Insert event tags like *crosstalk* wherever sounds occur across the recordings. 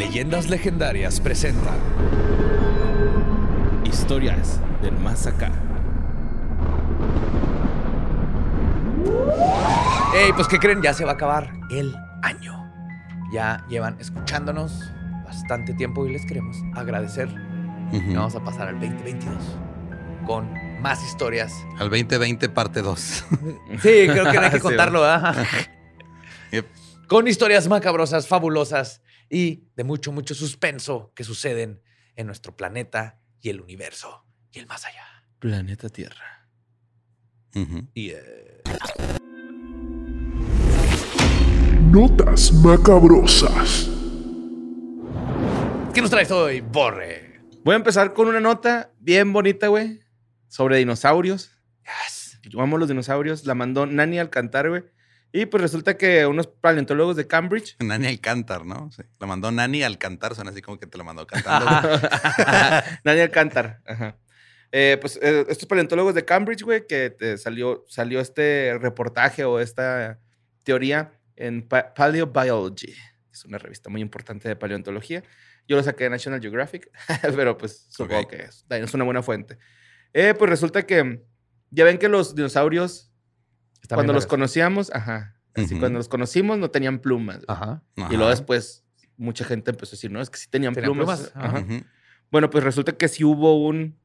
Leyendas Legendarias presenta Historias del más acá. Hey, pues ¿qué creen? Ya se va a acabar el año. Ya llevan escuchándonos bastante tiempo y les queremos agradecer. Y vamos a pasar al 2022 con más historias. Al 2020 parte 2. *laughs* Sí, creo que no hay que *laughs* contarlo, ¿verdad? *laughs* Yep. Con historias macabrosas, fabulosas y de mucho, mucho suspenso que suceden en nuestro planeta y el universo y el más allá. Planeta Tierra. Y eh, Notas macabrosas. ¿qué nos traes hoy, Borre? Voy a empezar con una nota bien bonita, güey, sobre dinosaurios. Yes. Yo amo los dinosaurios. La mandó Nani Alcantar, güey. Y pues resulta que unos paleontólogos de Cambridge. *laughs* Nani Alcántar, ¿no? Sí. La mandó Nani al cantar, suena así como que te lo mandó cantando. *laughs* Nani Alcantar. Ajá. Eh, pues eh, estos paleontólogos de Cambridge, güey, que te salió, salió este reportaje o esta teoría en Pa- Paleobiology. Es una revista muy importante de paleontología. Yo lo saqué de National Geographic, *laughs* pero pues supongo que es, es una buena fuente. Eh, pues resulta que ya ven que los dinosaurios, Cuando los conocíamos, ajá, así cuando los conocimos no tenían plumas. Ajá. Y luego después mucha gente empezó a decir, no, es que sí tenían, Tenían plumas. plumas, Ajá. Ujú. Bueno, pues resulta que sí hubo un,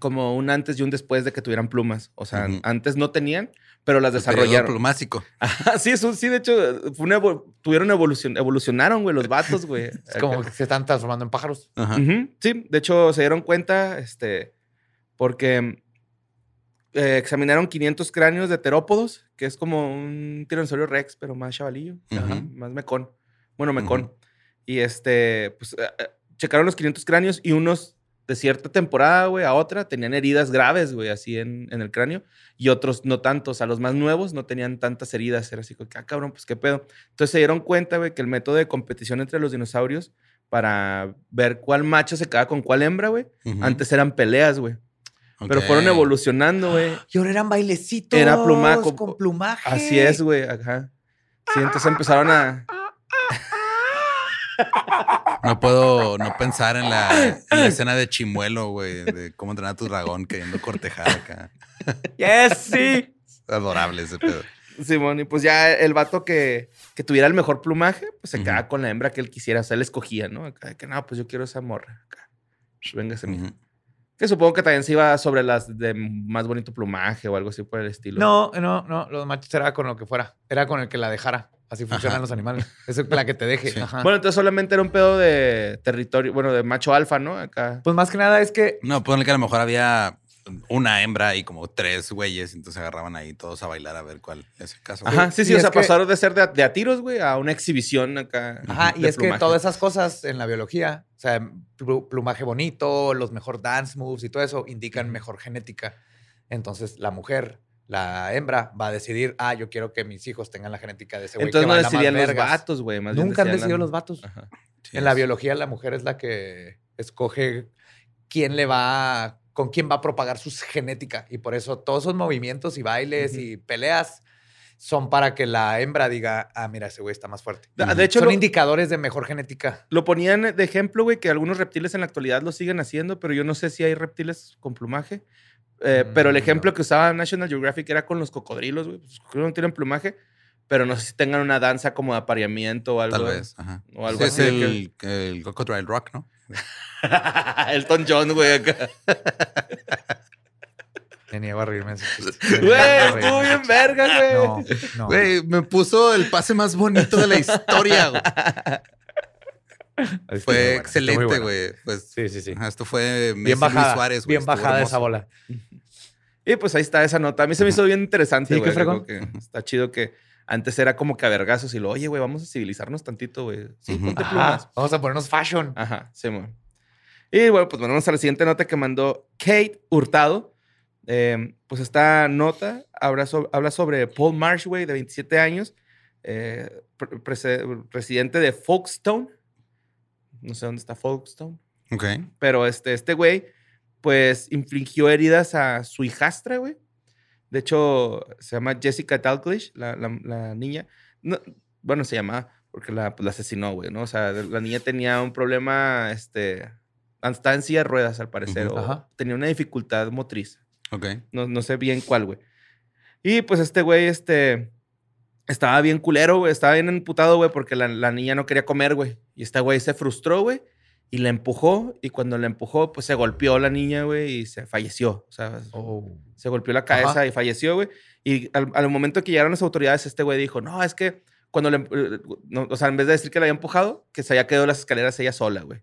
como un antes y un después de que tuvieran plumas. O sea, antes no tenían, pero las desarrollaron. plumásico. Ajá, sí, eso sí, de hecho, fue una evo- tuvieron evolución, evolucionaron, güey, los vatos, güey. *laughs* Es como que se están transformando en pájaros. Ajá. Sí, de hecho se dieron cuenta, este, porque eh, examinaron 500 cráneos de terópodos, que es como un tiranosaurio rex, pero más chavalillo, más mecón. Bueno, mecón. Y este, pues, eh, eh, checaron los 500 cráneos y unos de cierta temporada, güey, a otra, tenían heridas graves, güey, así en, en el cráneo, y otros no tanto, o sea, los más nuevos no tenían tantas heridas, era así ah, cabrón, pues qué pedo. Entonces se dieron cuenta, güey, que el método de competición entre los dinosaurios para ver cuál macho se quedaba con cuál hembra, güey, antes eran peleas, güey, pero fueron evolucionando, güey. *gasps* Y ahora eran bailecitos. Era plumaco. Con plumaje. Así es, güey, ajá. Sí, entonces empezaron a... *laughs* No puedo no pensar en la, *laughs* en la escena de Chimuelo, güey, de cómo entrenar a tu dragón queriendo cortejar acá. *laughs* Yes, sí. Adorable ese pedo. Simón, y pues ya el vato que, que tuviera el mejor plumaje, pues se quedaba con la hembra que él quisiera. O sea, él escogía, ¿no? Acá, de que no, pues yo quiero esa morra. Acá. Véngase, mijo. Ujú. Que supongo que también se iba sobre las de más bonito plumaje o algo así por el estilo. No, no, no. Los machos era con lo que fuera. Era con el que la dejara. Así funcionan Ajá. los animales. Es la que te deje. Sí. Ajá. Bueno, entonces solamente era un pedo de territorio, bueno, de macho alfa, ¿no? Acá. pues más que nada es que No, ponle que a lo mejor había una hembra y como tres güeyes, entonces agarraban ahí todos a bailar a ver cuál es el caso. Ajá, sí, sí, Y o es sea, que- pasaron de ser de a, de a tiros, güey, a una exhibición acá. Ajá, y de es que todas esas cosas en la biología, o sea, plu- plumaje bonito, los mejor dance moves y todo eso indican mejor genética. Entonces, la mujer, la hembra, va a decidir, ah, yo quiero que mis hijos tengan la genética de ese güey. Entonces que no decidían los vergas". vatos, güey. más bien Nunca han decidido las- los vatos. Ajá. Sí, en la biología, la mujer es la que escoge quién le va, con quién va a propagar su genética. Y por eso todos esos movimientos y bailes y peleas son para que la hembra diga, ah, mira, ese güey está más fuerte. De, hecho, Son lo, indicadores de mejor genética. lo ponían de ejemplo, güey, que algunos reptiles en la actualidad lo siguen haciendo, pero yo no sé si hay reptiles con plumaje. Eh, pero el Mm, ejemplo no. que usaba National Geographic era con los cocodrilos, güey. Los cocodrilos no tienen plumaje, pero no sé si tengan una danza como de apareamiento o algo. Tal vez. Ajá. O algo Sí, así Es el, el Crocodile Rock, ¿no? *laughs* Elton John, güey, acá. Me niego a reírme. Güey, estuvo bien verga, güey. No, no. Güey, me puso el pase más bonito de la historia, güey. Fue bueno, excelente, bueno. güey. Pues, Sí, sí, sí. esto fue Messi Bien Luis bajada. Suárez, güey. bien Estuvo bajada esa bola. *laughs* Y pues ahí está esa nota. A mí se me hizo bien interesante, Sí, güey. qué que está chido que antes era como que a vergazos y lo, oye, güey, vamos a civilizarnos tantito, güey. Sí, ponte Ajá, plumas. vamos a ponernos fashion. Ajá, sí, mo. Y bueno, pues vamos a la siguiente nota que mandó Kate Hurtado. Eh, pues esta nota habla, so- habla sobre Paul Marsh, güey, de 27 años, eh, pre- presidente de Folkestone. No sé dónde está Folkestone. Ok. Pero este, este güey, pues, infligió heridas a su hijastra, güey. De hecho, se llama Jessica Dalglish, la, la- la niña. No, bueno, se llama porque la, pues, la asesinó, güey, ¿no? O sea, la niña tenía un problema, este, estaba en silla de ruedas, al parecer, Ujú. o Ajá. tenía una dificultad motriz. Ok. No, no sé bien cuál, güey. Y pues este güey, este, estaba bien culero, güey. Estaba bien emputado, güey, porque la, la niña no quería comer, güey. Y este güey se frustró, güey. Y la empujó. Y cuando la empujó, pues se golpeó la niña, güey, y se falleció. O sea, Oh. se golpeó la cabeza Ajá. y falleció, güey. Y al, al momento que llegaron las autoridades, este güey dijo, no, es que cuando le... eh, no, o sea, en vez de decir que la había empujado, que se había quedado las escaleras ella sola, güey.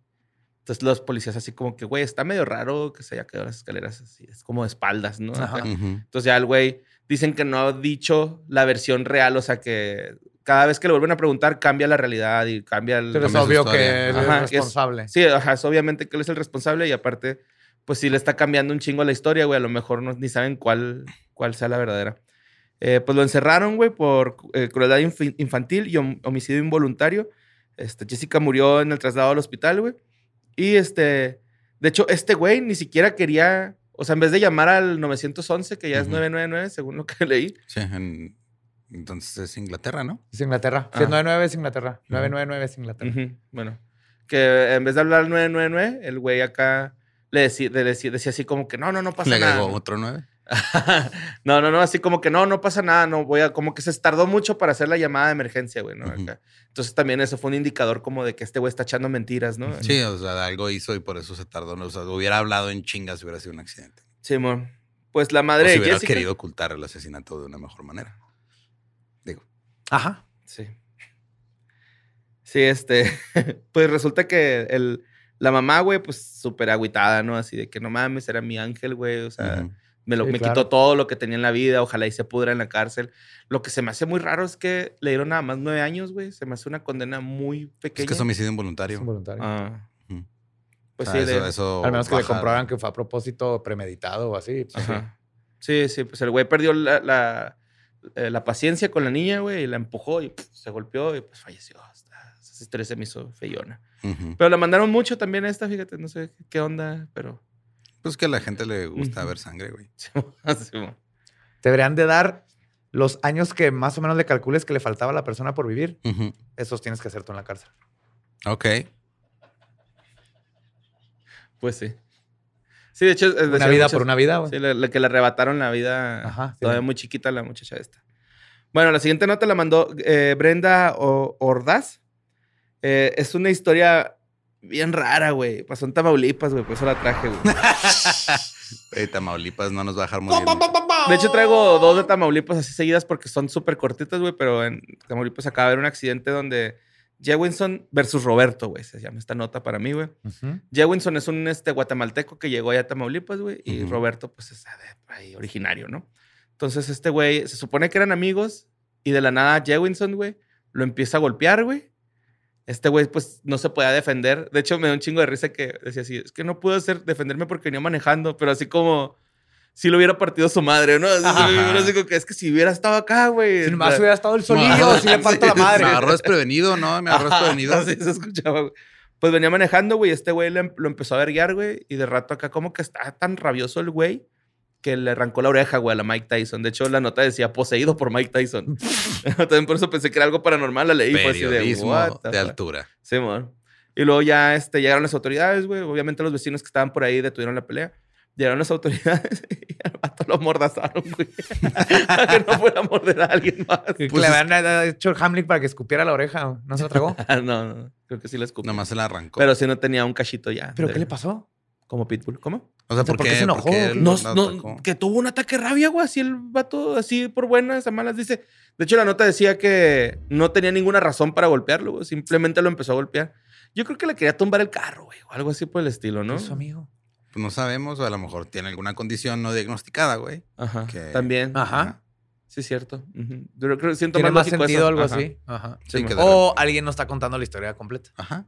Entonces los policías así como que, güey, está medio raro que se haya quedado las escaleras así. Es como de espaldas, ¿no? Ajá. Entonces ya el güey dicen que no ha dicho la versión real, o sea que cada vez que le vuelven a preguntar cambia la realidad y cambia el... Pero es obvio que él Ajá, es es- responsable. Sí, ajá, es obviamente que él es el responsable y aparte, pues sí le está cambiando un chingo la historia, güey. A lo mejor no, ni saben cuál, cuál sea la verdadera. Eh, pues lo encerraron, güey, por eh, crueldad infi- infantil y hom- homicidio involuntario. Este, Jessica murió en el traslado al hospital, güey. Y este, de hecho, este güey ni siquiera quería, o sea, en vez de llamar al 911, que ya es Ujú. 999, según lo que *laughs* leí. Sí, en- entonces es Inglaterra, ¿no? Es Inglaterra. Ah. Si es 99 es Inglaterra. 999 es Inglaterra. Bueno, que en vez de hablar al 999, el güey acá le decía, le decía, decía así como que no, no, no pasa Le nada. agregó ¿no? otro nueve. *laughs* no, no, no, así como que no, no pasa nada, no voy a, como que se tardó mucho para hacer la llamada de emergencia, güey, ¿no? Acá. Entonces también eso fue un indicador como de que este güey está echando mentiras, ¿no? Sí, o sea, algo hizo y por eso se tardó. ¿no? O sea, hubiera hablado en chingas si hubiera sido un accidente. Simón. Pues la O madre si de hubiera Jessica. querido ocultar el asesinato de una mejor manera. Ajá. Sí. Sí, este. *laughs* pues resulta que el, la mamá, güey, pues súper agüitada, ¿no? Así de que no mames, era mi ángel, güey. O sea, me, lo, Sí, me claro. quitó todo lo que tenía en la vida. Ojalá y se pudra en la cárcel. Lo que se me hace muy raro es que le dieron nada más nueve años, güey. Se me hace una condena muy pequeña. Es que es homicidio Es involuntario. involuntario. Ah. Pues sí, eso, de- eso Al menos que le comprobaran que fue a propósito premeditado o así. pues, sí. Ajá. Sí, sí, pues el güey perdió la, la, eh, la paciencia con la niña, güey, y la empujó y pff, se golpeó y pues falleció. Esa historia se me hizo feyona. Pero la mandaron mucho también a esta, fíjate, no sé qué onda, pero... Pues que a la gente le gusta Ujú. ver sangre, güey. *laughs* Sí, mo. Deberían de dar los años que más o menos le calcules que le faltaba a la persona por vivir. Esos tienes que hacer tú en la cárcel. Ok. pues sí. Sí, de hecho... eh, Una vida muchas- por una vida, güey. Sí, le- le- que le arrebataron la vida Ajá, sí. todavía muy chiquita la muchacha esta. Bueno, la siguiente nota la mandó eh, Brenda O- Ordaz. Eh, es una historia bien rara, güey. Pasó en Tamaulipas, güey, por eso la traje, güey. *laughs* Eh, Tamaulipas no nos va a dejar morir. De hecho, traigo dos de Tamaulipas así seguidas porque son súper cortitas, güey, pero en Tamaulipas acaba de haber un accidente donde Jewinson versus Roberto, güey, se llama esta nota para mí, güey. Jewinson es un este, guatemalteco que llegó allá a Tamaulipas, güey, y. Roberto, pues, es de ahí originario, ¿no? Entonces, este güey, se supone que eran amigos y de la nada Jewinson, güey, lo empieza a golpear, güey. Este güey, pues, no se podía defender. De hecho, me da un chingo de risa que decía así, es que no pude hacer, defenderme porque venía manejando, pero así como si lo hubiera partido su madre, ¿no? Que es que si hubiera estado acá, güey. Si la- hubiera estado el *laughs* solillo, si le parto la madre. Me agarró desprevenido, ¿no? Me agarró desprevenido. Así se escuchaba, güey. Pues venía manejando, güey. Este güey le- lo empezó a verguiar, güey. Y de rato acá, como que está tan rabioso el güey que le arrancó la oreja, güey, a la Mike Tyson. De hecho, la nota decía poseído por Mike Tyson. *laughs* *laughs* También por eso pensé que era algo paranormal. La leí y fue así de, "What the de fuck?". altura. Sí, mon. Y luego ya este, llegaron las autoridades, güey. Obviamente los vecinos que estaban por ahí detuvieron la pelea. Llegaron las autoridades *laughs* y al vato lo amordazaron, güey. *laughs* a que no fuera a morder a alguien más. Que Pues le habían hecho el Hamlet para que escupiera la oreja. ¿No se la tragó? *laughs* Ah, no, no. Creo que sí la escupió. Nomás se la arrancó. Pero sí no tenía un cachito ya. ¿Pero de- qué le pasó? Como Pitbull. ¿Cómo? o sea, o sea, ¿por, ¿por qué qué se enojó? ¿Por qué No, lo no, que tuvo un ataque de rabia, güey. Así el vato, así por buenas, a malas, dice. De hecho, la nota decía que no tenía ninguna razón para golpearlo, güey. Simplemente lo empezó a golpear. Yo creo que le quería tumbar el carro, güey. O algo así por el estilo, ¿no? ¿Qué hizo, amigo? Pues no sabemos, o a lo mejor tiene alguna condición no diagnosticada, güey. Ajá. Que- También. Ajá. Sí, cierto. Yo creo que siento ¿Tiene más más sentido eso. algo Ajá. así? Ajá. Sí, Sí, que O alguien no está contando la historia completa. Ajá.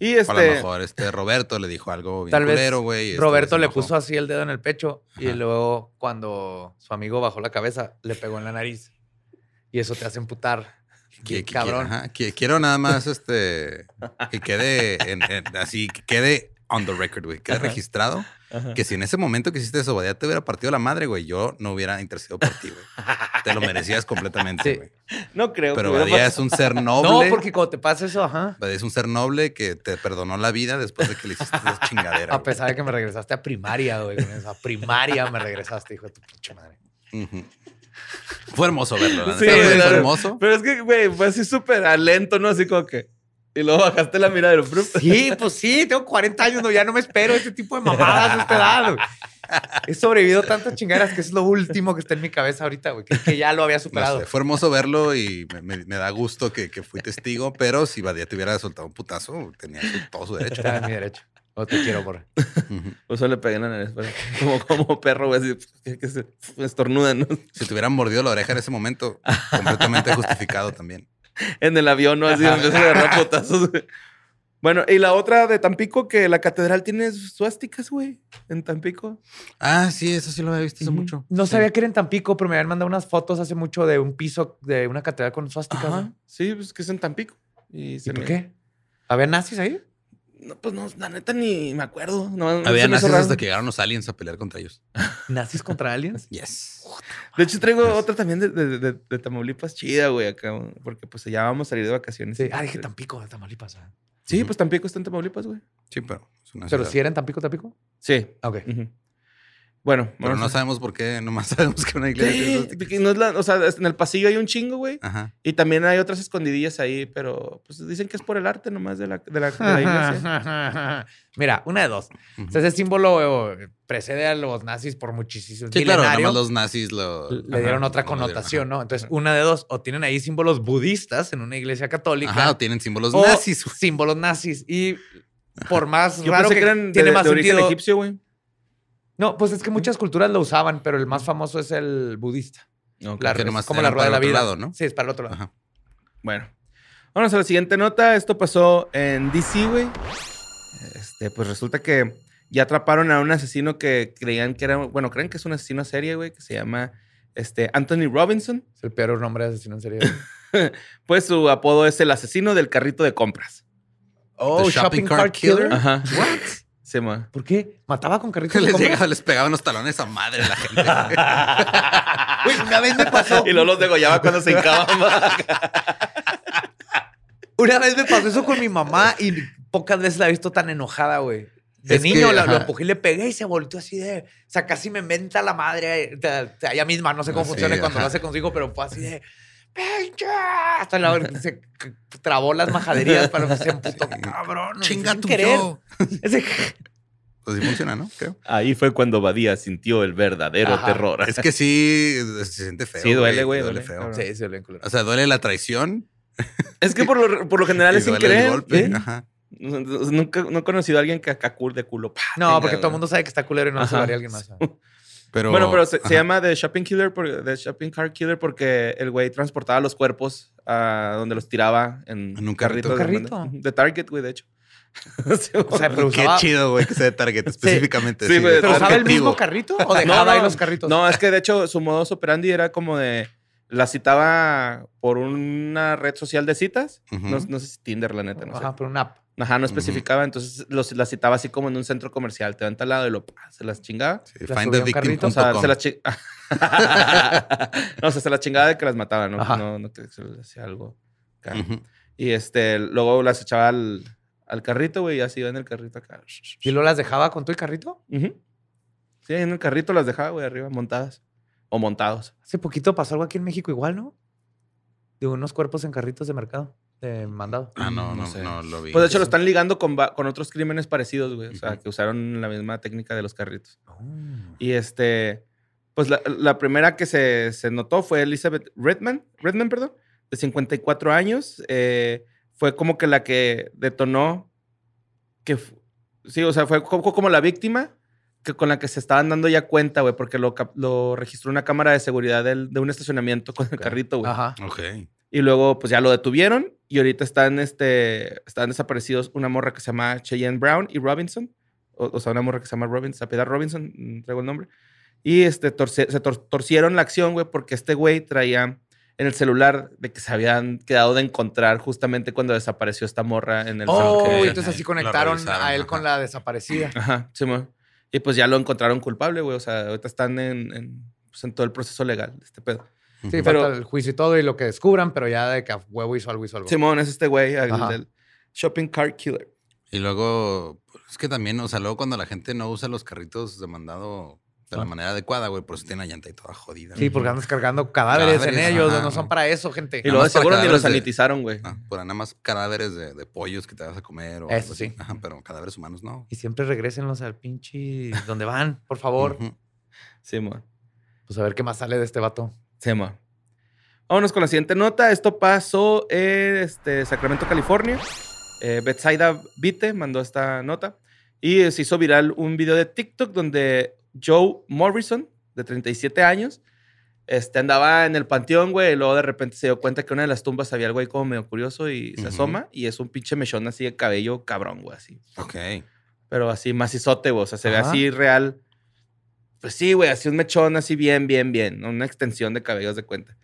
Y O a lo este. mejor este Roberto le dijo algo bien Tal vez culero, güey. este Roberto le puso así el dedo en el pecho y Ajá. luego cuando su amigo bajó la cabeza, le pegó en la nariz. Y eso te hace emputar. Que- cabrón. ajá, que- quiero nada más este que quede en- en- así, que quede on the record, güey. Queda Ajá. registrado Ajá. que si en ese momento que hiciste eso, te hubiera partido la madre, güey, yo no hubiera intercedido por ti, güey. Te lo merecías completamente, Sí. güey. No creo. Pero que Badía es un ser noble. No, porque cuando te pasa eso, ajá. Badía es un ser noble que te perdonó la vida después de que le hiciste esa chingadera. A pesar de que me regresaste a primaria, güey. Esa primaria me regresaste, hijo de tu pinche madre. Fue hermoso verlo, la Sí, fue hermoso. Pero es que, güey, fue así súper a lento, ¿no? Así como que. Y luego bajaste la mirada del Sí, pues sí, tengo 40 años, no, ya no me espero este tipo de mamadas a esta edad. He sobrevivido tantas chingaderas que es lo último que está en mi cabeza ahorita, güey. Que, que ya lo había No superado. sé, fue hermoso verlo y me, me- me da gusto que, que fui testigo, pero si Badía te hubiera soltado un putazo, tenía todo su derecho. Era mi derecho. O te quiero, por. Por eso le pegué en la nariz, como, como perro, güey, así que, que se estornuda, ¿no? Si te hubieran mordido la oreja en ese momento, completamente justificado también. En el avión, ¿no? Así empieza a agarrar potazos, güey. Bueno, y la otra de Tampico, que la catedral tiene suásticas, güey, en Tampico. Ah, sí, eso sí lo había visto hace mucho. No Sí. sabía que era en Tampico, pero me habían mandado unas fotos hace mucho de un piso de una catedral con suásticas. Ajá. ¿no? Sí, pues que es en Tampico. ¿Y, ¿Y se por me- qué? ¿Había nazis ahí? No, pues no, la neta ni me acuerdo. No, Había nazis hasta que llegaron los aliens a pelear contra ellos. *laughs* ¿Nazis contra aliens? *laughs* Yes. De hecho, traigo Pues- otra también de, de, de- de Tamaulipas chida, güey, acá. Porque pues ya vamos a salir de vacaciones. Sí. Ah, dije Tampico, de Tamaulipas. ah. Sí, pues Tampico está en Tamaulipas, güey. Sí, pero es una Pero si era en Tampico, Tampico. Sí. Ah, Ok. Ujú. Bueno, Pero no sabemos por qué, nomás *laughs* sabemos que una iglesia no es la, o sea, en el pasillo hay un chingo, güey. Ajá. Y también hay otras escondidillas ahí, pero pues dicen que es por el arte nomás de la, de la, de la iglesia. *laughs* Mira, una de dos. Ujú. O sea, ese símbolo eh, precede a los nazis por muchísimo Sí, claro, nada milenario. más los nazis lo... Le dieron ajá, otra dieron, connotación, ajá. ¿no? Entonces, una de dos. O tienen ahí símbolos budistas en una iglesia católica. Ajá, o tienen símbolos o nazis. güey. símbolos nazis. Y por más Yo raro pensé que, que eran de, tiene más de origen sentido. egipcio, güey. No, pues es que muchas culturas lo usaban, pero el más famoso es el budista. Ok. La- que es nomás como la rueda de la vida. lado, ¿no? Sí, es para el otro lado. Ajá. Bueno, vamos a la siguiente nota. Esto pasó en DC, güey. Este, pues resulta que ya atraparon a un asesino que creían que era, bueno, creen que es un asesino a serie, güey, que se llama este, Anthony Robinson. Es el peor nombre de asesino en serie. *laughs* Pues su apodo es el asesino del carrito de compras. oh, The Shopping Cart Killer. Ajá. Llama. ¿Por qué? ¿Mataba con carritos *laughs* les llegaba, les pegaban los talones a madre a la gente. *laughs* Güey, una vez me pasó. Y luego los degollaba cuando se hincaban. *laughs* Una vez me pasó eso con mi mamá y pocas veces la he visto tan enojada, güey. De Es que, niño la- lo empujé y le pegué y se volteó así de. O sea, casi me menta la madre. ella misma, no sé cómo Sí, funciona cuando lo hace consigo, pero fue así de. ¡Pinche! Hasta la se c- trabó las majaderías para que se emputó. Cabrón. Chinga tu querer. yo. Ese- Pues sí funciona, ¿no? Creo. Ahí fue cuando Badía sintió el verdadero Ajá. terror. Es que sí se siente feo. Sí, duele, güey, Duele duele, feo. cabrón. Sí, se lo culero. O sea, duele la traición. Es que por lo, por lo general y es sin duele el querer. golpe. ¿eh? Ajá. Nunca no he conocido a alguien que acá cur de culo. No, porque todo el mundo sabe que está culero y no se lo haría alguien más. Pero, bueno, pero se, llama The Shopping Killer, por, The Shopping Car Killer porque el güey transportaba los cuerpos a donde los tiraba en, En un carrito. de ¿Un carrito? De Target, güey, de hecho. *laughs* O sea, pero Qué usaba, chido, güey, que sea de Target específicamente. Sí, ¿pero usaba el mismo carrito o *laughs* dejaba ahí los carritos? No, es que de hecho su modus operandi era como de. La citaba por una red social de citas. No, no sé si Tinder, la neta, no sé. Ajá, pero una app. Ajá, no especificaba. Entonces los, la citaba así como en un centro comercial. Te va al lado y lo, pa, se las chingaba. Sí, La O sea, se las *laughs* no, o sea, se las chingaba de que las mataba, ¿no? Ajá. No, no que se les hacía algo. acá. Y este, luego las echaba al, al carrito, güey, y así iba en el carrito acá. ¿Y luego las dejaba con tu carrito? Ujú. Sí, en el carrito las dejaba, güey, arriba, montadas. O montados. Hace poquito pasó algo aquí en México igual, ¿no? De unos cuerpos en carritos de mercado, de mandado. Ah, no, No no, sé. no lo vi. Pues de hecho lo están ligando con, va- con otros crímenes parecidos, güey. O sea, que usaron la misma técnica de los carritos. Oh. Y este, pues la, la primera que se, se notó fue Elizabeth Redman, Redman, perdón, de 54 años. Eh, fue como que la que detonó que, sí, o sea, fue co- co- como la víctima que con la que se estaban dando ya cuenta, güey, porque lo, lo registró una cámara de seguridad del- de un estacionamiento con el carrito, güey. Ajá. Ok. Y luego, pues ya lo detuvieron y ahorita están, este, están desaparecidos una morra que se llama Cheyenne Brown y Robinson. O, o sea, una morra que se llama Robinson, se apellida Robinson, mm, traigo el nombre. Y este, torce- se tor- torcieron la acción, güey, porque este güey traía en el celular de que se habían quedado de encontrar justamente cuando desapareció esta morra en el Oh, entonces así conectaron a él ajá. con la desaparecida. Ajá, sí, mo. Y pues ya lo encontraron culpable, güey. O sea, ahorita están en, en, pues, en todo el proceso legal de este pedo. Sí, Pero- falta el juicio y todo y lo que descubran, pero ya de que a huevo hizo algo, hizo algo. Simón es este güey, el Ajá. del Shopping Cart Killer. Y luego, pues, es que también, o sea, luego cuando la gente no usa los carritos de mandado de la Ah. manera adecuada, güey, por eso tiene la llanta y toda jodida. Sí, porque andas cargando cadáveres, Cadáveres, en ellos, ajá. no son para eso, gente. Y luego seguro ni lo cadáveres de- sanitizaron, güey. Ah, por nada más cadáveres de, de pollos que te vas a comer o Eso sí. Ajá, pero cadáveres humanos no. Y siempre regrésenlos al pinche donde van, por favor. Ujú. Simón. Pues a ver qué más sale de este vato. Simón. Vámonos con la siguiente nota. Esto pasó en este, Sacramento, California. Eh, Betsaida Vite mandó esta nota. Y se hizo viral un video de TikTok donde Joe Morrison, de 37 años, este, andaba en el panteón, güey, y luego de repente se dio cuenta que en una de las tumbas había algo ahí como medio curioso y se Ujú. asoma y es un pinche mechón así de cabello cabrón, güey, así. Ok. Pero así macizote, güey, o sea, se ve Ajá. así real. Pues sí, güey, así un mechón así bien, bien, bien, una extensión de cabellos de cuenta.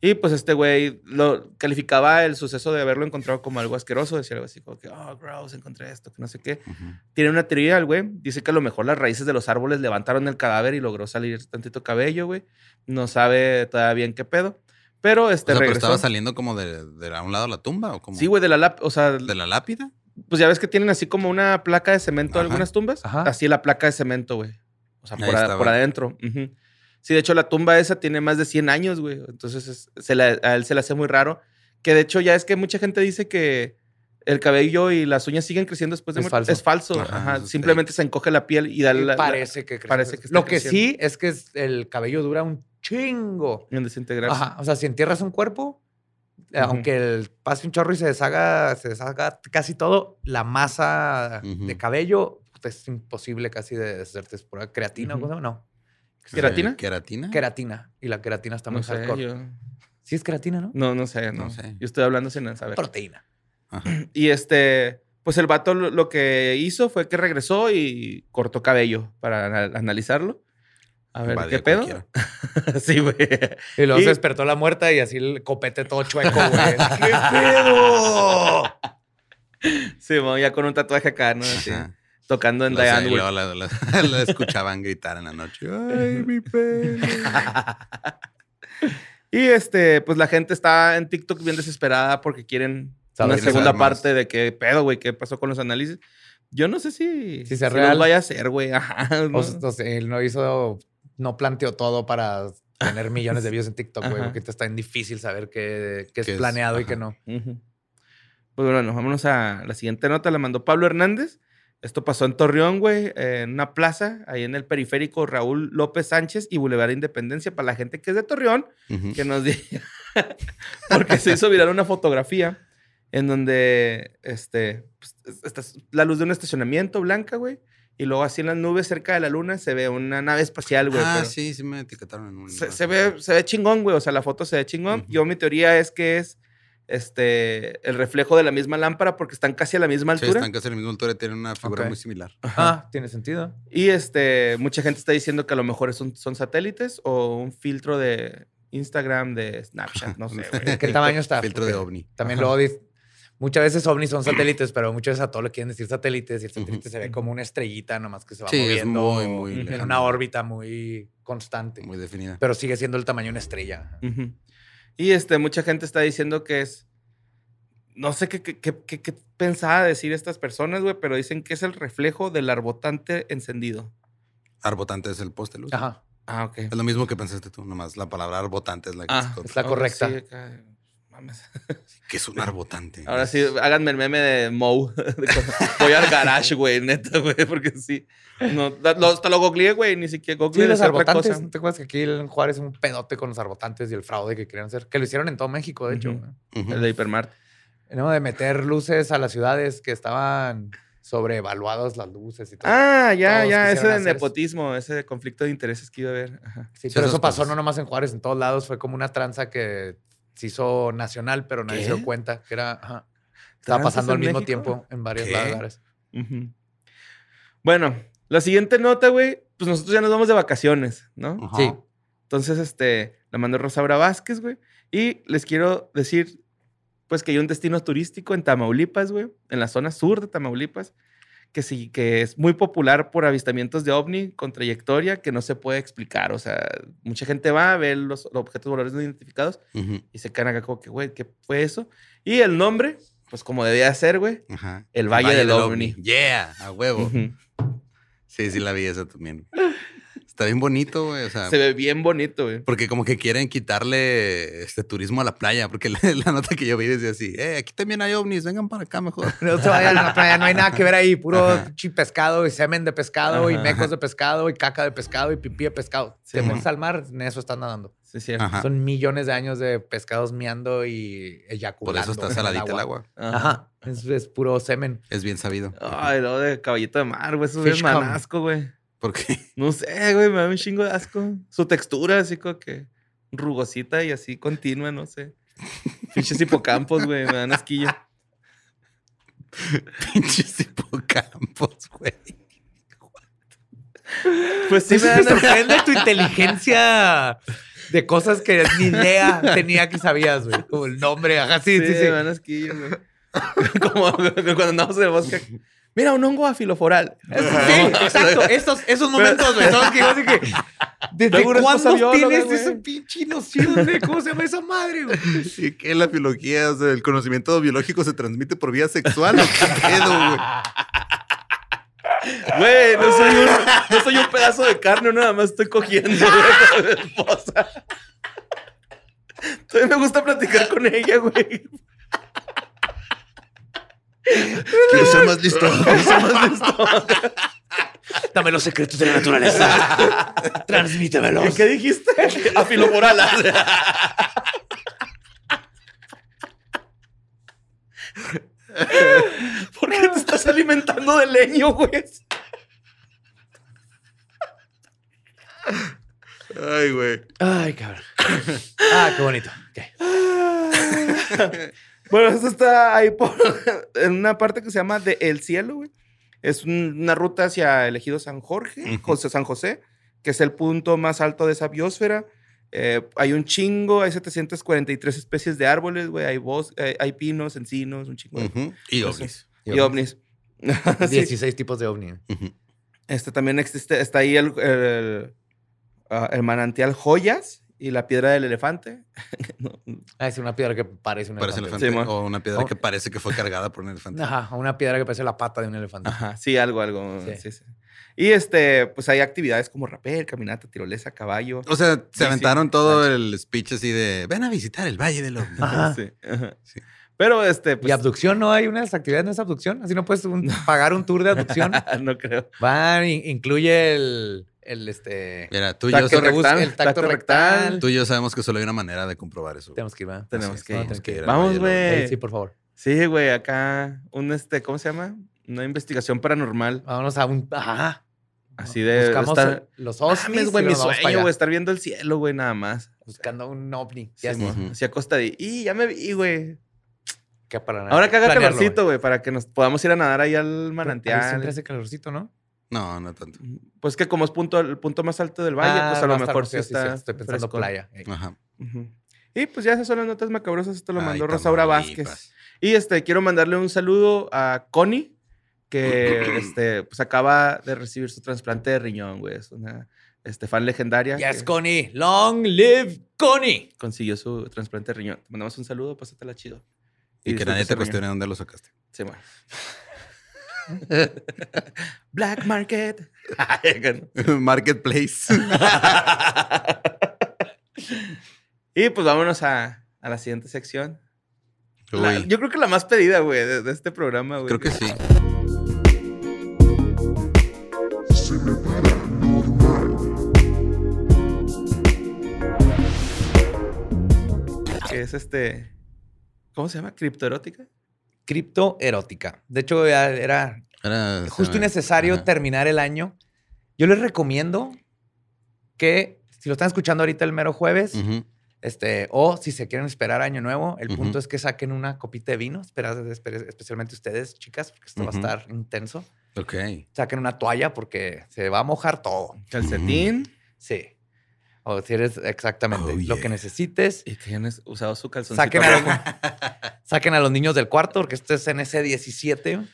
Y pues este güey lo calificaba el suceso de haberlo encontrado como algo asqueroso, decía algo así como que, oh, gross, encontré esto, que no sé qué. Ujú. Tiene una teoría el güey. Dice que a lo mejor las raíces de los árboles levantaron el cadáver y logró salir tantito cabello, güey. No sabe todavía bien qué pedo. Pero O este sea, pero regresó. estaba saliendo como de, de a un lado la tumba o como Sí, güey, de la lap- o sea, de la lápida. pues ya ves que tienen así como una placa de cemento Ajá. algunas tumbas. Ajá. Así la placa de cemento, güey. O sea, por, a- estaba. por adentro. Ujú. Sí, de hecho la tumba esa tiene más de 100 años, güey. Entonces es- se le- a él se le hace muy raro. Que de hecho ya es que mucha gente dice que el cabello y las uñas siguen creciendo después de Es falso. Es falso. Ajá, ajá. eso es Simplemente se encoge la piel y da Y la, la- parece que crece. parece que está Lo que creciendo. sí es que es- el cabello dura un chingo. en desintegrarse. Ajá. O sea, si entierras un cuerpo, eh, aunque el pase un chorro y se deshaga, se deshaga casi todo, la masa Ujú. de cabello es imposible casi de deshacerte. Es pura creatina, Ujú. ¿cómo se llama? No. ¿Queratina? ¿Queratina? Queratina. Y la queratina está muy No sé, hardcore. yo... Sí es queratina, ¿no? No, no sé, no. No sé. Yo estoy hablando sin saber. Proteína. Ajá. *clears throat* Y este, pues el vato lo, lo que hizo fue que regresó y cortó cabello para ana- analizarlo. A ver, Invadía ¿qué pedo? *laughs* sí, güey. Y luego Y- se despertó la muerta y así el copete todo chueco, *laughs* güey. ¡Qué pedo! *laughs* Sí, mo, ya con un tatuaje acá, ¿no? Así, Ajá. Tocando en Diane. y luego la, la- *laughs* la escuchaban gritar en la noche. Ay, mi pelo. *laughs* Y este, pues la gente está en TikTok bien desesperada porque quieren Saber una segunda más. parte de qué pedo, güey, qué pasó con los análisis. Yo no sé si, Si sea los real. vaya a hacer, güey. Ajá. ¿no? O, o sea, él no hizo, no planteó todo para tener millones de views en TikTok, güey, porque está tan difícil saber qué, qué es Qué es, planeado y qué no. Pues bueno, vámonos a la siguiente nota. La mandó Pablo Hernández. Esto pasó en Torreón, güey, en una plaza, ahí en el periférico Raúl López Sánchez y Boulevard Independencia. Para la gente que es de Torreón, que nos diga. *laughs* Porque se hizo viral una fotografía en donde este, pues, la luz de un estacionamiento blanca, güey. Y luego así en las nubes cerca de la luna se ve una nave espacial, güey. Ah, pero- sí, sí me etiquetaron en un. se, se ve, se ve chingón, güey. O sea, la foto se ve chingón. Yo mi teoría es que es este el reflejo de la misma lámpara porque están casi a la misma Sí, altura. están casi a la misma altura y tienen una figura muy similar. Ah, tiene sentido. Y este, mucha gente está diciendo que a lo mejor son satélites o un filtro de Instagram, de Snapchat, no *laughs* sé, güey. ¿Qué tamaño está? Filtro de ovni. También luego dice- muchas veces ovnis son satélites, pero muchas veces a todo le quieren decir satélites y el satélite se ve como una estrellita nomás que se va Sí, es moviendo muy, muy en lejano. una órbita muy constante. Muy definida. Pero sigue siendo el tamaño de una estrella. Ujú. Y este, mucha gente está diciendo que es. No sé qué, qué, qué, qué- qué pensaba decir estas personas, güey, pero dicen que es el reflejo del arbotante encendido. Arbotante es el poste luz. Ajá. Ah, ok. Es lo mismo que pensaste tú, nomás la palabra arbotante es la que Ah, se es la correcta. sí, acá, mames. *laughs* que es un arbotante. Ahora sí, háganme el meme de Moe. *laughs* Voy al garage, güey, neta, güey, porque sí. No, lo- hasta lo googleé, güey, ni siquiera Sí, googleé los decía otra arbotantes. cosa. ¿No te acuerdas que aquí en Juárez un pedote con los arbotantes y el fraude que querían hacer? Que lo hicieron en todo México, de hecho. ¿no? Ujú. El de Hipermart. No, de meter luces a las ciudades que estaban sobrevaluadas las luces y todo. Ah, ya, Todos ya, ese de hacer eso. nepotismo, ese de conflicto de intereses que iba a haber. Ajá. Sí, Sí, pero eso pasó cosas. no nomás en Juárez, en todos lados. Fue como una tranza que se hizo nacional, pero nadie se dio cuenta que era. ajá, estaba ¿Tranzas pasando al mismo México? tiempo en varios ¿Qué? lugares. Bueno, la siguiente nota, güey, pues nosotros ya nos vamos de vacaciones, ¿no? Sí. Entonces, este, la mandó Rosaura Vázquez, güey. Y les quiero decir, pues, que hay un destino turístico en Tamaulipas, güey, en la zona sur de Tamaulipas, que sí, que es muy popular por avistamientos de ovni con trayectoria que no se puede explicar. O sea, mucha gente va a ver los, los objetos voladores no identificados y se quedan acá como que, güey, ¿qué fue eso? Y el nombre, pues como debía ser, güey. El Valle del Ovni. Yeah, a huevo. Sí, sí la vi esa también. Está bien bonito, güey. O sea, se ve bien bonito, güey. porque como que quieren quitarle este turismo a la playa, porque *laughs* la, la nota que yo vi decía así, eh, aquí también hay ovnis, vengan para acá mejor. No se vayan a la playa, no hay nada que ver ahí. Puro Ajá. chi pescado y semen de pescado y mecos de pescado y caca de pescado y pipí de pescado. Sí, Te mon. metes al mar, en eso están nadando. Sí, sí. Son millones de años de pescados miando y Por eyaculando. eso está saladita el agua. Ajá. Es, es puro semen. Es bien sabido. Ay, lo de caballito de mar, güey. Eso Fish es cum. manasco, güey. Porque *laughs* No sé, güey. Me da un chingo de asco. Su textura, así como que rugosita y así continua, no sé. Pinches hipocampos, güey. Me dan asquillo. *laughs* pinches hipocampos, güey. Pues sí, me me dan *laughs* sorprende tu inteligencia de cosas que ni idea tenía que sabías, güey. Como el nombre, ajá, sí, sí, Sí, sí. me dan asquillo, güey. Como cuando andamos en el bosque. Mira, un hongo afiloforal. Sí, exacto. Estos, esos momentos, güey. Todos que yo así que. ¿Desde cuándo tienes güey. esa pinche noción de cómo se llama esa madre, güey? ¿Y qué la biología? O sea, el conocimiento biológico se transmite por vía sexual o qué pedo, güey. Güey, no soy, un, no soy un pedazo de carne, nada más estoy cogiendo güey, esposa. Todavía me gusta platicar con ella, güey. Quiero ser *laughs* más listo. Dame los secretos de la naturaleza. Transmítemelos. ¿Qué dijiste? Afiloforal. ¿Por qué te estás alimentando de leño, güey? Ay, güey. Ay, cabrón. Ah, qué bonito. Ok. *laughs* Bueno, esto está ahí por, *laughs* en una parte que se llama de El Cielo, güey. Es un- una ruta hacia el ejido San Jorge, Ujú. José San José, que es el punto más alto de esa biosfera. Eh, hay un chingo, hay 743 especies de árboles, güey. Hay, bos- eh, hay pinos, encinos, un chingo. de Ujú. Y ovnis. Y ovnis. *laughs* Sí. 16 tipos de ovni. Ujú. Este también existe, está ahí el, el, ah, el manantial Joyas y la piedra del elefante. *laughs* No, Ah, es una piedra que parece un Parece elefante. elefante. Sí, mo. o una piedra Oh. que parece que fue cargada por un elefante. Ajá, una piedra que parece la pata de un elefante. Ajá, sí, algo, algo. Sí. sí, sí. Y este, pues hay actividades como rapel, caminata, tirolesa, caballo. O sea, se Sí, aventaron sí. todo el speech así de ven a visitar el Valle del Ovni. Ajá. Sí, ajá. Sí. Pero este, ¿Y pues. abducción? ¿No hay unas actividades? ¿No es abducción? ¿Así no puedes un- pagar un tour de abducción? *laughs* no creo. Va, in- incluye el, el este... Mira, tú y, yo, busque rectal, el tacto, tacto rectal. rectal. tú y yo sabemos que solo hay una manera de comprobar eso. Tenemos que ir, ¿va? Tenemos Así que tenemos que ir Vamos, güey. Ey, sí, por favor. Sí, güey, acá un este, ¿cómo se llama? Una investigación paranormal. Vámonos a un... Ajá. Así de Buscamos estar. los ovnis güey, mi sueño, güey, estar viendo el cielo, güey, nada más. Buscando un ovni. Sí, Ya mo, Ujú. así. Y ya me vi, güey. que para Ahora que haga calorcito, güey, para que nos podamos ir a nadar ahí al manantial. Siempre hace calorcito, ¿no? No, no tanto. Pues que como es punto, el punto más alto del valle, Ah, pues a lo mejor sí está. sí, Estoy pensando frescón. playa. Ajá. Ujú. Y pues ya esas son las notas macabrosas. Esto lo Ay, mandó Rosaura. Vázquez. Y este, quiero mandarle un saludo a Connie, que *clears throat* este, pues acaba de recibir su trasplante de riñón, güey. Es una este, fan legendaria. Yes, que Connie. Long live Connie. consiguió su trasplante de riñón. Te mandamos un saludo, pásatela chido. Y, que disfruta nadie te cuestione dónde lo sacaste. Sí, man. *laughs* Black Market. *laughs* Marketplace. *laughs* y pues vámonos a, a la siguiente sección. La- yo creo que la más pedida, güey, de, de este programa, güey. creo que sí. Que es este. ¿Cómo se llama? ¿Criptoerótica? Criptoerótica. De hecho, era Era- justo y necesario Ajá. terminar el año. Yo les recomiendo que si lo están escuchando ahorita el mero jueves, Ujú. este, o si se quieren esperar año nuevo, el punto es que saquen una copita de vino, especialmente ustedes, chicas, porque esto va a estar intenso. Ok. Saquen una toalla porque se va a mojar todo. Calcetín. Sí. O si eres exactamente Oh, lo que necesites. Y que hayan usado su calzoncito. Saquen *laughs* saquen a los niños del cuarto, porque este es NC-17.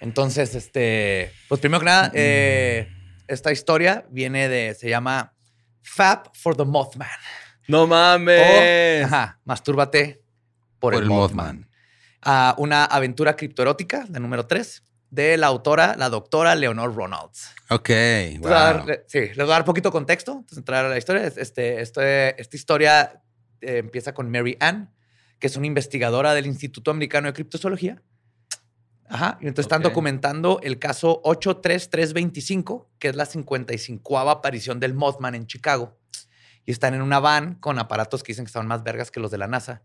Entonces, este, pues primero que nada, eh, esta historia viene de, se llama Fab for the Mothman. No O, mames. ajá, mastúrbate por, Por el, el Mothman. Mothman. Ah, una aventura criptoerótica, la número 3, de la autora, la doctora Leonor Ronalds. Ok. Voy a dar- Wow. sí, les voy a dar poquito contexto de entrar a la historia. Este, este- esta historia eh, empieza con Mary Ann, que es una investigadora del Instituto Americano de Criptozoología. Ajá. Y entonces están documentando el caso 83325, que es la 55 aparición del Mothman en Chicago. Y están en una van con aparatos que dicen que son más vergas que los de la NASA.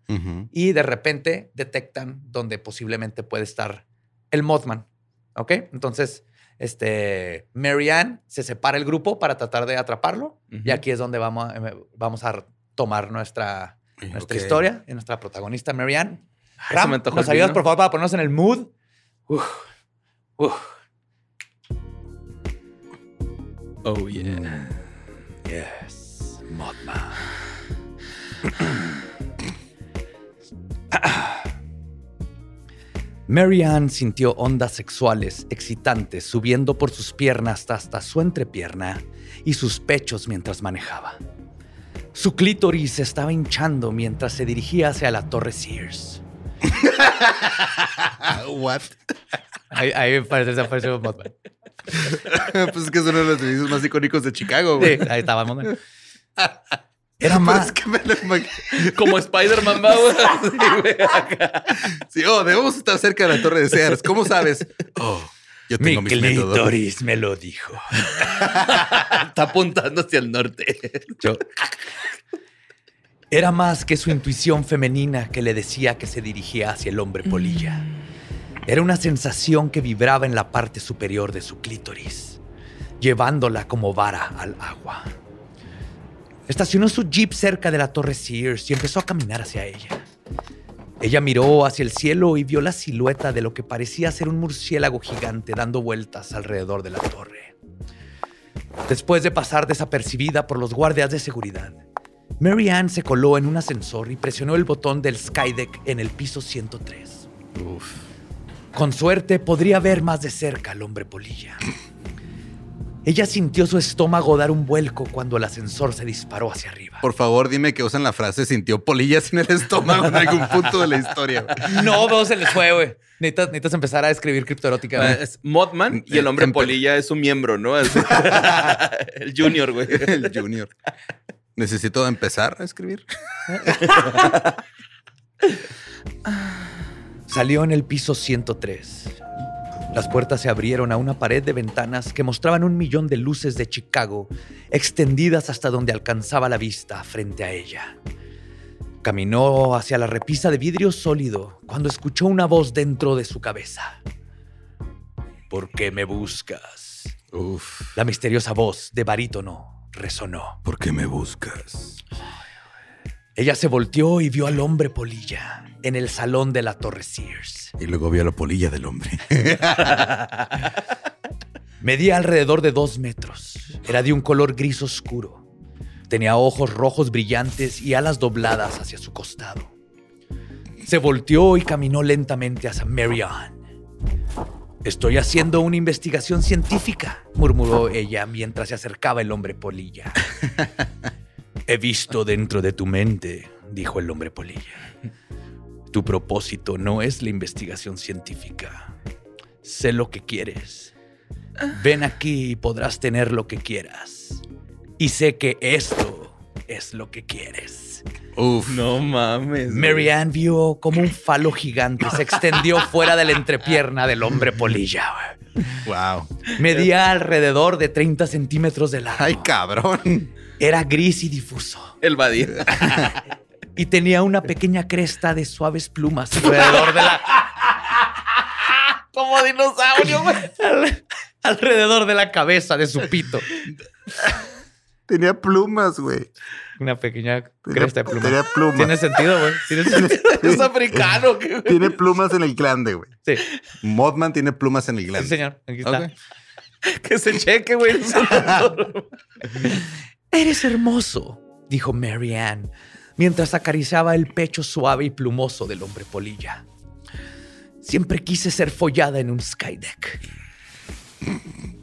Y de repente detectan donde posiblemente puede estar el Mothman. ¿Ok? Entonces, este, Mary Ann se separa el grupo para tratar de atraparlo. Y aquí es donde vamos a, eh, vamos a tomar nuestra, nuestra Ok. historia y nuestra protagonista, Mary Ann. Ay, se Ram, ¿nos ayudas, por favor, para ponernos en el mood? Uf, uf. Oh, yeah. Yes, Mothman. *clears throat* *clears throat* Mary Ann sintió ondas sexuales excitantes subiendo por sus piernas hasta su entrepierna y sus pechos mientras manejaba. Su clítoris se estaba hinchando mientras se dirigía hacia la torre Sears. *laughs* What? Ahí, ahí parece desapareció Mothman. *laughs* pues es que es uno de los edificios más icónicos de Chicago, güey. Sí, ahí estaba Mothman. *laughs* Era más. Es que me lo imagino. Como Spider-Man, güey. Así, güey, acá. Sí, oh, debemos estar cerca de la torre de Sears. ¿Cómo sabes? Oh, yo Mi tengo mis métodos. clítoris me lo dijo. *laughs* Está apuntando hacia el norte. Yo. Era más que su intuición femenina que le decía que se dirigía hacia el hombre polilla. Era una sensación que vibraba en la parte superior de su clítoris, llevándola como vara al agua. Estacionó su jeep cerca de la torre Sears y empezó a caminar hacia ella. Ella miró hacia el cielo y vio la silueta de lo que parecía ser un murciélago gigante dando vueltas alrededor de la torre. Después de pasar desapercibida por los guardias de seguridad, Mary Ann se coló en un ascensor y presionó el botón del Skydeck en el piso 103. Uf. Con suerte podría ver más de cerca al hombre polilla. Ella sintió su estómago dar un vuelco cuando el ascensor se disparó hacia arriba. Por favor, dime que usan la frase sintió polillas en el estómago en algún punto de la historia. No, no se les fue, güey. Necesitas, necesitas empezar a escribir criptoerótica. Es Mothman y el hombre Empe- polilla es su miembro, ¿no? Es- *laughs* el junior, güey. El junior. Necesito empezar a escribir. Salió en el piso 103. Las puertas se abrieron a una pared de ventanas que mostraban un millón de luces de Chicago extendidas hasta donde alcanzaba la vista frente a ella. Caminó hacia la repisa de vidrio sólido cuando escuchó una voz dentro de su cabeza. ¿Por qué me buscas? Uf. La misteriosa voz de barítono resonó. ¿Por qué me buscas? Ella se volteó y vio al hombre polilla en el salón de la Torre Sears. Y luego vio la polilla del hombre. *laughs* Medía alrededor de dos metros. Era de un color gris oscuro. Tenía ojos rojos brillantes y alas dobladas hacia su costado. Se volteó y caminó lentamente hacia Mary Ann. Estoy haciendo una investigación científica, murmuró ella mientras se acercaba el hombre polilla. He visto dentro de tu mente, dijo el hombre polilla. Tu propósito no es la investigación científica. Sé lo que quieres. Ven aquí y podrás tener lo que quieras. Y sé que esto es lo que quieres. Uf. No mames. Mary Ann vio como un falo gigante se extendió fuera de la entrepierna del hombre polilla. Wow. Medía alrededor de 30 centímetros de largo. Ay, cabrón. Era gris y difuso. El Badir. *laughs* Y tenía una pequeña cresta de suaves plumas *laughs* alrededor de la... Como dinosaurio, güey. al- alrededor de la cabeza de su pito. Tenía plumas, güey. Una pequeña Tenía- cresta de plumas. tenía plumas. Tiene sentido, güey. Tiene sentido. *laughs* Es africano, güey. Tiene plumas en el glande, güey. Sí, Mothman tiene plumas en el sí, glande. señor. Aquí está. Que se cheque, güey. Eres hermoso, dijo Mary Ann, mientras acariciaba el pecho suave y plumoso del hombre polilla. Siempre quise ser follada en un skydeck.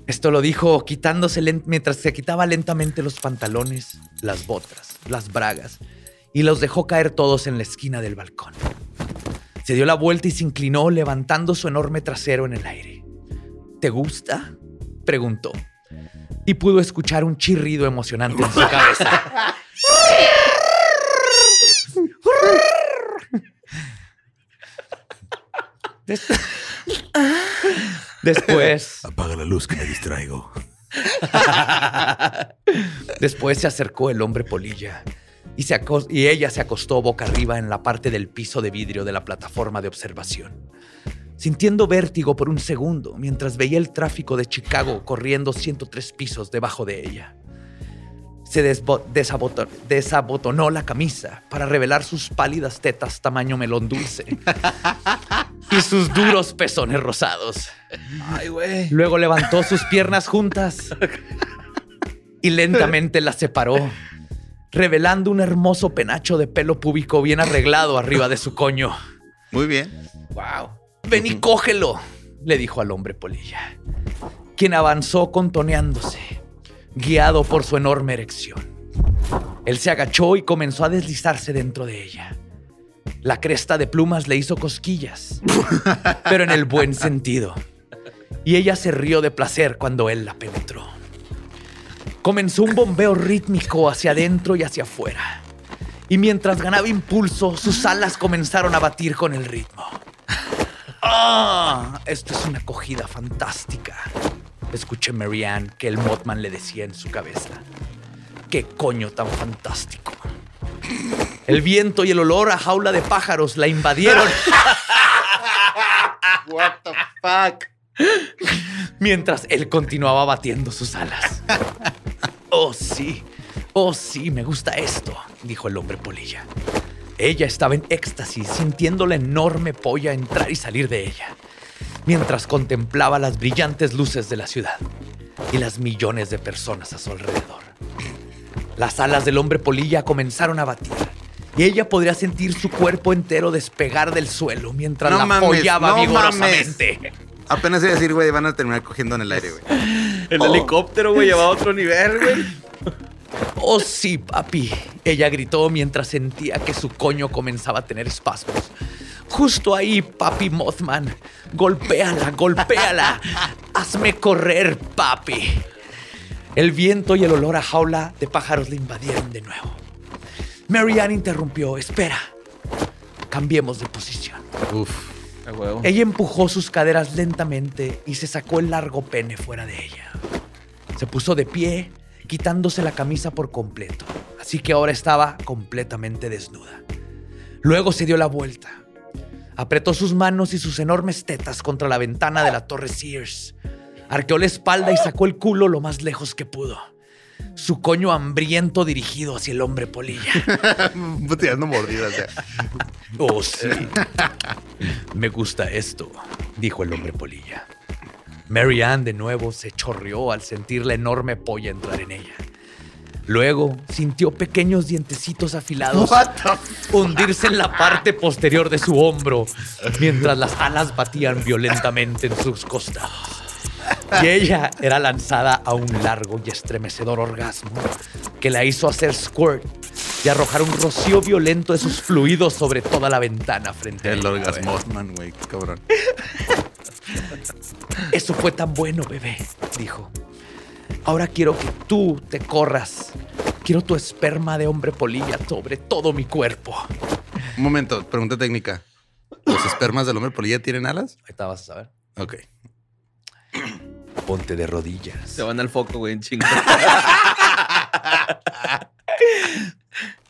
Esto lo dijo quitándose mientras se quitaba lentamente los pantalones, las botas, las bragas y los dejó caer todos en la esquina del balcón. Se dio la vuelta y se inclinó levantando su enorme trasero en el aire. ¿Te gusta? preguntó. Y pudo escuchar un chirrido emocionante en su cabeza. *laughs* Des- Después, Apaga la luz que me distraigo. después se acercó el hombre polilla y, se y ella se acostó boca arriba en la parte del piso de vidrio de la plataforma de observación, sintiendo vértigo por un segundo mientras veía el tráfico de Chicago corriendo 103 pisos debajo de ella. Se desabotonó la camisa para revelar sus pálidas tetas tamaño melón dulce *laughs* y sus duros pezones rosados. Ay, güey. Luego levantó sus piernas juntas y lentamente las separó, revelando un hermoso penacho de pelo púbico bien arreglado arriba de su coño. Muy bien. Wow. Ven y cógelo, le dijo al hombre polilla, quien avanzó contoneándose, guiado por su enorme erección. Él se agachó y comenzó a deslizarse dentro de ella. La cresta de plumas le hizo cosquillas, *laughs* pero en el buen sentido. Y ella se rió de placer cuando él la penetró. Comenzó un bombeo rítmico hacia adentro y hacia afuera. Y mientras ganaba impulso, sus alas comenzaron a batir con el ritmo. ¡Ah! Esto es una acogida fantástica. Escuché Marianne que el Mothman le decía en su cabeza. ¡Qué coño tan fantástico! El viento y el olor a jaula de pájaros la invadieron *laughs* What the fuck. mientras él continuaba batiendo sus alas. Oh, sí. Oh, sí, me gusta esto, dijo el hombre polilla. Ella estaba en éxtasis, sintiendo la enorme polla entrar y salir de ella, mientras contemplaba las brillantes luces de la ciudad y las millones de personas a su alrededor. Las alas del hombre polilla comenzaron a batir y ella podría sentir su cuerpo entero despegar del suelo mientras No la mames, follaba no vigorosamente. Apenas iba a decir, güey, van a terminar cogiendo en el aire, güey. El helicóptero, güey, llevaba a otro nivel, güey. *laughs* Oh, sí, papi. Ella gritó mientras sentía que su coño comenzaba a tener espasmos. Justo ahí, papi Mothman. Golpéala, golpéala. *laughs* Hazme correr, papi. El viento y el olor a jaula de pájaros le invadieron de nuevo. Marianne interrumpió. Espera. Cambiemos de posición. Uf. Huevo. Ella empujó sus caderas lentamente y se sacó el largo pene fuera de ella. Se puso de pie, quitándose la camisa por completo, así que ahora estaba completamente desnuda. Luego se dio la vuelta. Apretó sus manos y sus enormes tetas contra la ventana de la torre Sears. Arqueó la espalda y sacó el culo lo más lejos que pudo. Su coño hambriento dirigido hacia el hombre polilla. *laughs* Tirando mordidas. Oh, sí. Me gusta esto, dijo el hombre polilla. Mary Ann de nuevo se chorreó al sentir la enorme polla entrar en ella. Luego sintió pequeños dientecitos afilados hundirse en la parte posterior de su hombro mientras las alas batían violentamente en sus costados. Y ella era lanzada a un largo y estremecedor orgasmo que la hizo hacer squirt y arrojar un rocío violento de sus fluidos sobre toda la ventana frente a El ella, orgasmosman, güey. Cabrón. Eso fue tan bueno, bebé, dijo. Ahora quiero que tú te corras. Quiero tu esperma de hombre polilla sobre todo mi cuerpo. Un momento, pregunta técnica. ¿Los espermas del hombre polilla tienen alas? Ahorita vas a saber. Ok. Ponte de rodillas. Se van al foco, güey, en chingo. *laughs*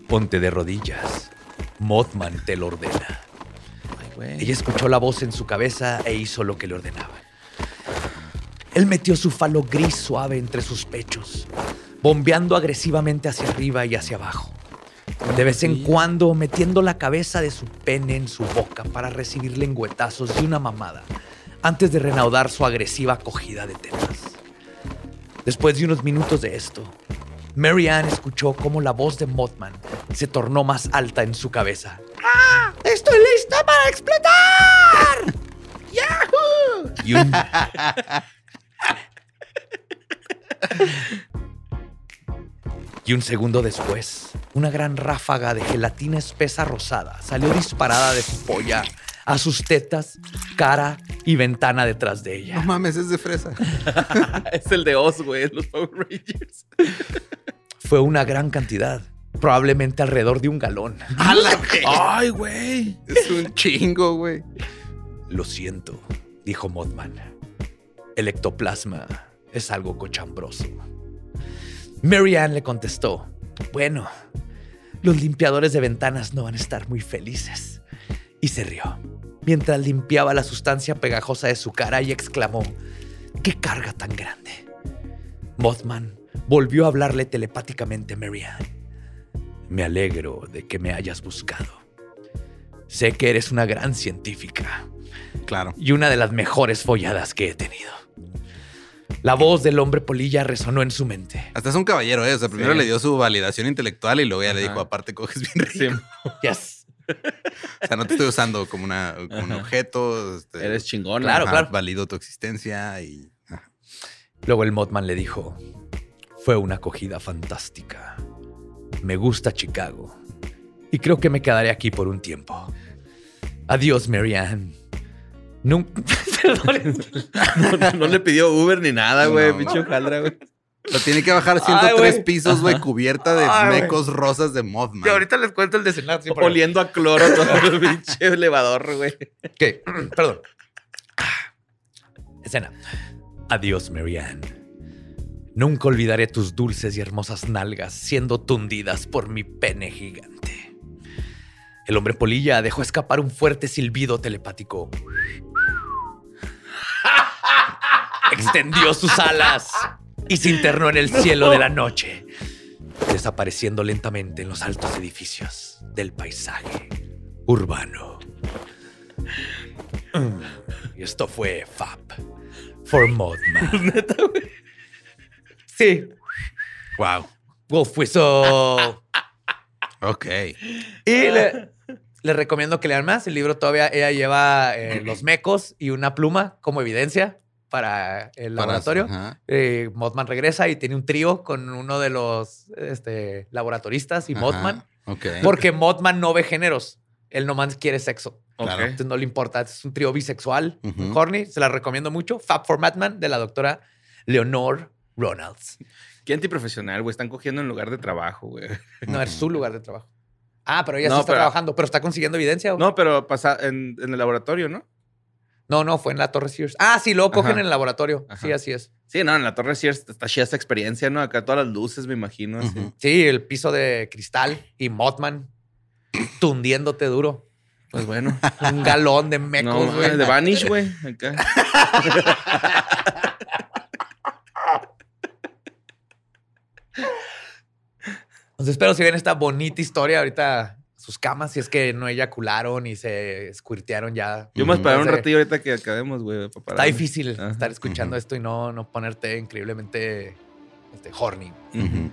Ponte de rodillas. Mothman te lo ordena. Güey. Ella escuchó la voz en su cabeza e hizo lo que le ordenaba. Él metió su falo gris suave entre sus pechos, bombeando agresivamente hacia arriba y hacia abajo. De vez en cuando metiendo la cabeza de su pene en su boca para recibir lengüetazos y una mamada, antes de reanudar su agresiva acogida de tetas. Después de unos minutos de esto, Marianne escuchó cómo la voz de Mothman se tornó más alta en su cabeza. ¡Ah! ¡Estoy lista para explotar! ¡Yahoo! Y un, y un segundo después, una gran ráfaga de gelatina espesa rosada salió disparada de su polla a sus tetas, cara y ventana detrás de ella. No mames, es de fresa. *laughs* es el de Oz, güey, los Power Rangers. Fue una gran cantidad, probablemente alrededor de un galón. *laughs* Ay, güey. Es un chingo, güey. Lo siento, dijo Mothman. El ectoplasma es algo cochambroso. Marianne le contestó, bueno, los limpiadores de ventanas no van a estar muy felices. Y se rió, mientras limpiaba la sustancia pegajosa de su cara y exclamó, ¿qué carga tan grande? Mothman volvió a hablarle telepáticamente a Marianne. Me alegro de que me hayas buscado. Sé que eres una gran científica Claro. y una de las mejores folladas que he tenido. La voz del hombre polilla resonó en su mente. Hasta es un caballero, ¿eh? O sea, primero Sí. le dio su validación intelectual y luego ya le dijo, aparte coges bien rico. Sí, Yes. O sea, no te estoy usando como, una, como un objeto. este, eres chingón. Claro, ajá, claro. Valido tu existencia y... ajá. Luego el Mothman le dijo, fue una acogida fantástica. Me gusta Chicago y creo que me quedaré aquí por un tiempo. Adiós, Marianne. Nunca... *laughs* No, no- no le pidió Uber ni nada, güey. No. Pinche hojaldra, güey. O sea, tiene que bajar Ay, 103 güey. pisos, güey, cubierta de Ay, mecos rosas de Mothman. les cuento el desenlace. Oliendo a cloro todo *laughs* el pinche elevador, güey. Ok, perdón. Escena. Adiós, Marianne. Nunca olvidaré tus dulces y hermosas nalgas siendo tundidas por mi pene gigante. El hombre polilla dejó escapar un fuerte silbido telepático. *laughs* Extendió sus alas y se internó en el cielo de la noche, desapareciendo lentamente en los altos edificios del paisaje urbano. Mm, Y esto fue Fab for Mothman. *laughs* Sí. Wow. Wolf Whistle. Ok. Y le, le recomiendo que lean más. El libro todavía ella lleva eh, los mecos y una pluma como evidencia para el Para- laboratorio. ajá. Eh, Mothman regresa y tiene un trío con uno de los este, laboratoristas y Ajá. Mothman. Ok. Porque Mothman no ve géneros. Él nomás quiere sexo. Claro. Ok. Entonces no le importa. Es un trío bisexual. Muy Horny. Se la recomiendo mucho. Fab for Madman de la doctora Leonor Ronalds. Qué antiprofesional, güey. Están cogiendo en lugar de trabajo, güey. No, es su lugar de trabajo. Ah, pero ella No, sí está pero- trabajando, pero está consiguiendo evidencia. ¿o? No, pero pasa en, en el laboratorio, ¿no? no, no, fue en la Torre Sears. Ah, sí, luego cogen Ajá. en el laboratorio. Ajá. Sí, así es. Sí, no, en la Torre Sears está chida esta experiencia, ¿no? Acá todas las luces, me imagino. Así. Sí, el piso de cristal y Mothman tundiéndote duro. Pues bueno. Un galón de no, mecos, güey. de Vanish, güey. Acá. *laughs* Entonces, espero si ven esta bonita historia ahorita sus camas, si es que no eyacularon y se squirtearon ya. Yo me voy a esperar un ratillo ahorita que acabemos, güey. para Está pararme. difícil Ajá. estar escuchando esto y no, no ponerte increíblemente este, horny. Ujú.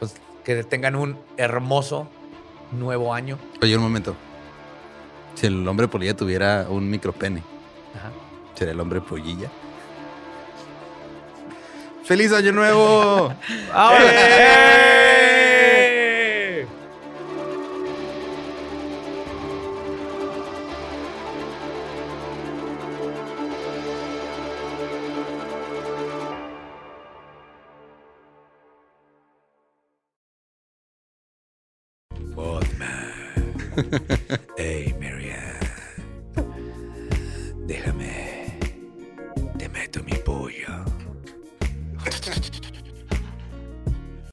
Pues que tengan un hermoso nuevo año. Oye, un momento. Si el hombre polilla tuviera un micropene, Ajá. ¿sería el hombre pollilla? ¡Feliz Año Nuevo! *laughs* ¡Eh!